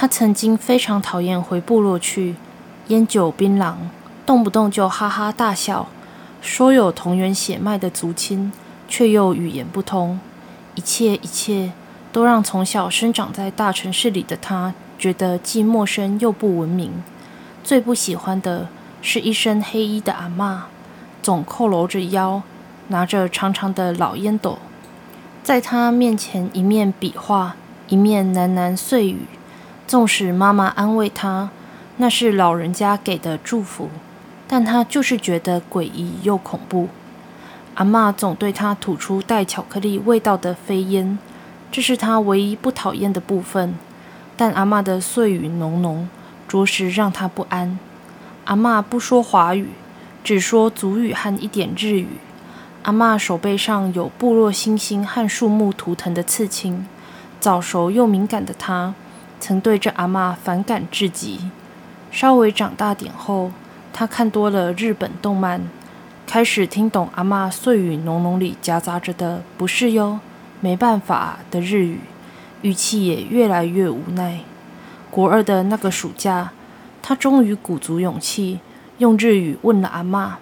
他曾经非常讨厌回部落去，烟酒槟榔，动不动就哈哈大笑，说有同源血脉的族亲，却又语言不通，一切一切都让从小生长在大城市里的他觉得既陌生又不文明。最不喜欢的是一身黑衣的阿嬷，总佝偻着腰，拿着长长的老烟斗，在他面前一面比划，一面喃喃碎语。纵使妈妈安慰他，那是老人家给的祝福，但他就是觉得诡异又恐怖。阿妈总对他吐出带巧克力味道的飞烟，这是他唯一不讨厌的部分。但阿妈的碎语浓浓，着实让他不安。阿妈不说华语，只说族语和一点日语。阿妈手背上有部落星星和树木图腾的刺青。早熟又敏感的他。曾对这阿妈反感至极。稍微长大点后，他看多了日本动漫，开始听懂阿妈碎语浓浓里夹杂着的“不是哟，没办法”的日语，语气也越来越无奈。国二的那个暑假，他终于鼓足勇气，用日语问了阿妈：“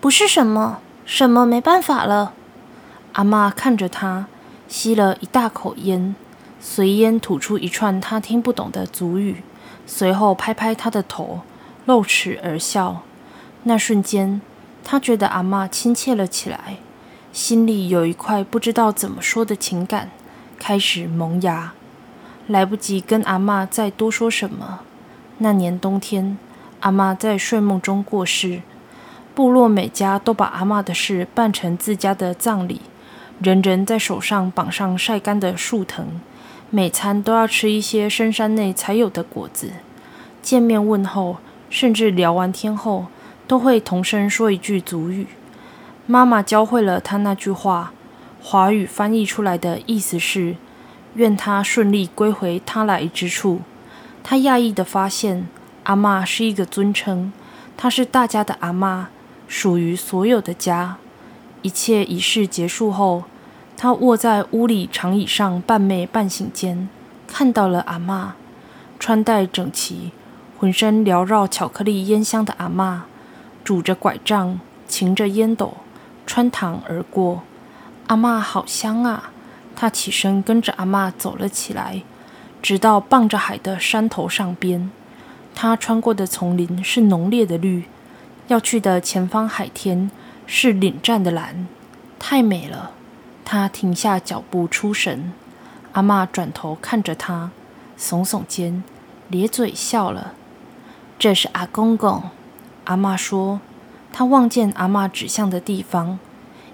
不是什么什么没办法了？”阿妈看着他，吸了一大口烟。随烟吐出一串他听不懂的族语，随后拍拍他的头，露齿而笑。那瞬间，他觉得阿妈亲切了起来，心里有一块不知道怎么说的情感开始萌芽。来不及跟阿妈再多说什么。那年冬天，阿妈在睡梦中过世，部落每家都把阿妈的事办成自家的葬礼，人人在手上绑上晒干的树藤。每餐都要吃一些深山内才有的果子。见面问候，甚至聊完天后，都会同声说一句族语。妈妈教会了他那句话，华语翻译出来的意思是：“愿他顺利归回他来之处。”他讶异的发现，阿妈是一个尊称，她是大家的阿妈，属于所有的家。一切仪式结束后。他卧在屋里长椅上，半寐半醒间，看到了阿妈，穿戴整齐，浑身缭绕巧克力烟香的阿妈，拄着拐杖，擎着烟斗，穿堂而过。阿妈好香啊！他起身跟着阿妈走了起来，直到傍着海的山头上边。他穿过的丛林是浓烈的绿，要去的前方海天是凛湛的蓝，太美了。他停下脚步，出神。阿妈转头看着他，耸耸肩，咧嘴笑了。这是阿公公。阿妈说。他望见阿妈指向的地方，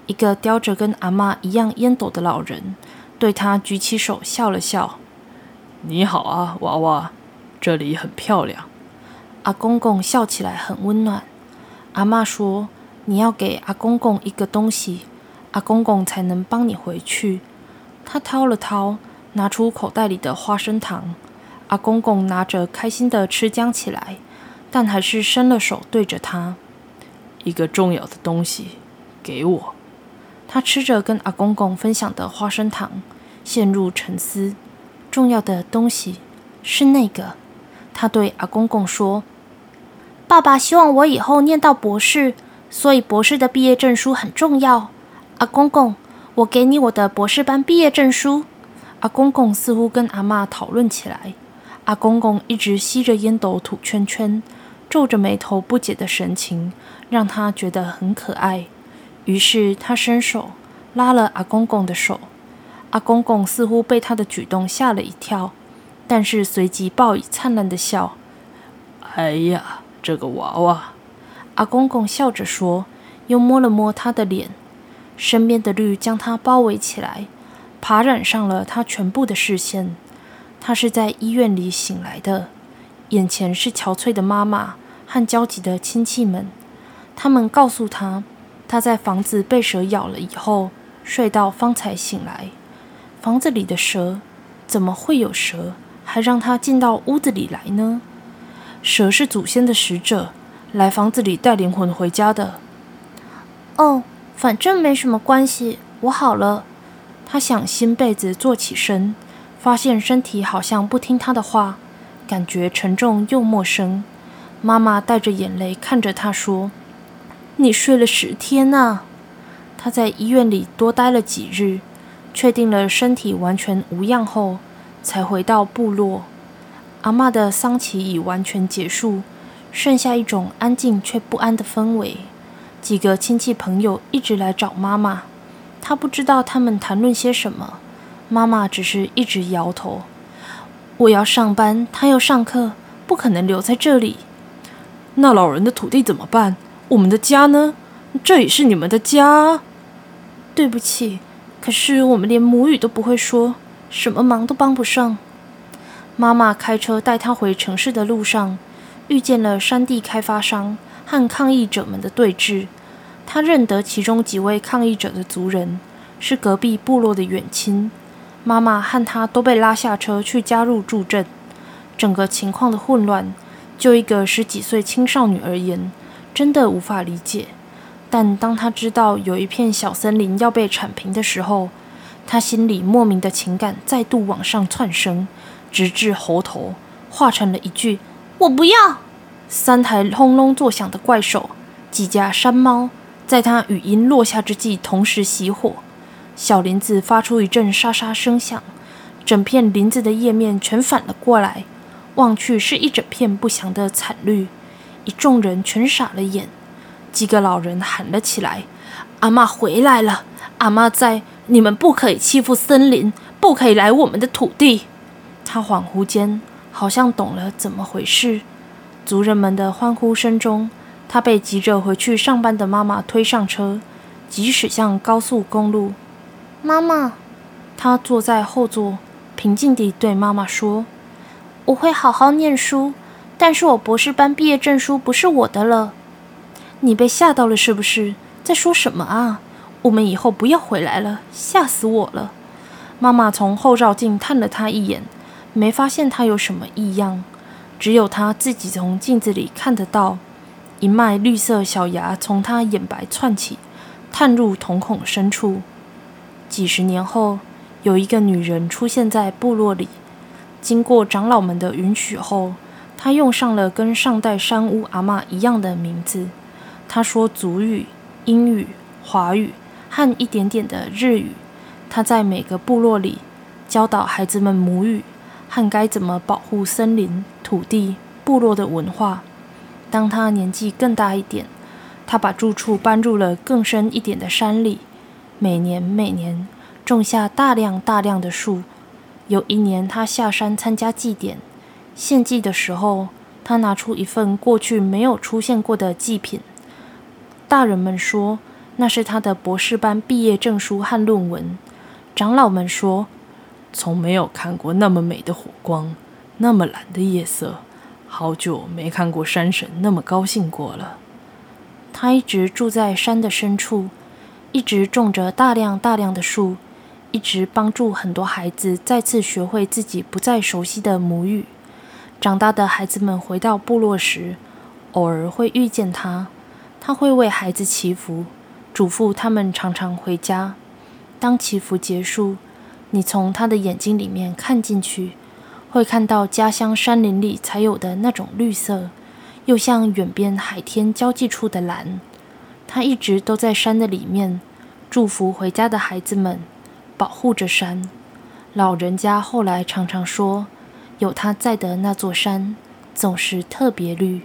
一个叼着跟阿妈一样烟斗的老人，对他举起手笑了笑。你好啊，娃娃，这里很漂亮。阿公公笑起来很温暖。阿妈说：“你要给阿公公一个东西。”阿公公才能帮你回去。他掏了掏，拿出口袋里的花生糖。阿公公拿着，开心的吃浆起来，但还是伸了手对着他：“一个重要的东西，给我。”他吃着跟阿公公分享的花生糖，陷入沉思。重要的东西是那个。他对阿公公说：“爸爸希望我以后念到博士，所以博士的毕业证书很重要。”阿公公，我给你我的博士班毕业证书。阿公公似乎跟阿妈讨论起来。阿公公一直吸着烟斗吐圈圈，皱着眉头不解的神情，让他觉得很可爱。于是他伸手拉了阿公公的手。阿公公似乎被他的举动吓了一跳，但是随即报以灿烂的笑。哎呀，这个娃娃！阿公公笑着说，又摸了摸他的脸。身边的绿将他包围起来，爬染上了他全部的视线。他是在医院里醒来的，眼前是憔悴的妈妈和焦急的亲戚们。他们告诉他，他在房子被蛇咬了以后睡到方才醒来。房子里的蛇怎么会有蛇，还让他进到屋子里来呢？蛇是祖先的使者，来房子里带灵魂回家的。哦。反正没什么关系，我好了。他想掀被子坐起身，发现身体好像不听他的话，感觉沉重又陌生。妈妈带着眼泪看着他说：“你睡了十天呐。”他在医院里多待了几日，确定了身体完全无恙后，才回到部落。阿妈的丧期已完全结束，剩下一种安静却不安的氛围。几个亲戚朋友一直来找妈妈，她不知道他们谈论些什么。妈妈只是一直摇头。我要上班，他要上课，不可能留在这里。那老人的土地怎么办？我们的家呢？这也是你们的家。对不起，可是我们连母语都不会说，什么忙都帮不上。妈妈开车带他回城市的路上，遇见了山地开发商和抗议者们的对峙。他认得其中几位抗议者的族人，是隔壁部落的远亲。妈妈和他都被拉下车去加入助阵。整个情况的混乱，就一个十几岁青少女而言，真的无法理解。但当他知道有一片小森林要被铲平的时候，他心里莫名的情感再度往上窜升，直至喉头，化成了一句“我不要”。三台轰隆作响的怪兽，几架山猫，在他语音落下之际同时熄火。小林子发出一阵沙沙声响，整片林子的叶面全反了过来，望去是一整片不祥的惨绿。一众人全傻了眼，几个老人喊了起来：“阿妈回来了！阿妈在！你们不可以欺负森林，不可以来我们的土地！”他恍惚间好像懂了怎么回事。族人们的欢呼声中，他被急着回去上班的妈妈推上车，疾驶向高速公路。妈妈，他坐在后座，平静地对妈妈说：“我会好好念书，但是我博士班毕业证书不是我的了。”你被吓到了是不是？在说什么啊？我们以后不要回来了，吓死我了！妈妈从后照镜看了他一眼，没发现他有什么异样，只有他自己从镜子里看得到，一脉绿色小牙从他眼白窜起，探入瞳孔深处。几十年后，有一个女人出现在部落里。经过长老们的允许后，她用上了跟上代山屋阿妈一样的名字。她说族语、英语、华语和一点点的日语。她在每个部落里教导孩子们母语和该怎么保护森林、土地、部落的文化。当他年纪更大一点，他把住处搬入了更深一点的山里。每年每年种下大量大量的树。有一年，他下山参加祭典，献祭的时候，他拿出一份过去没有出现过的祭品。大人们说那是他的博士班毕业证书和论文。长老们说，从没有看过那么美的火光，那么蓝的夜色，好久没看过山神那么高兴过了。他一直住在山的深处。一直种着大量大量的树，一直帮助很多孩子再次学会自己不再熟悉的母语。长大的孩子们回到部落时，偶尔会遇见他，他会为孩子祈福，嘱咐他们常常回家。当祈福结束，你从他的眼睛里面看进去，会看到家乡山林里才有的那种绿色，又像远边海天交际处的蓝。他一直都在山的里面，祝福回家的孩子们，保护着山。老人家后来常常说，有他在的那座山，总是特别绿。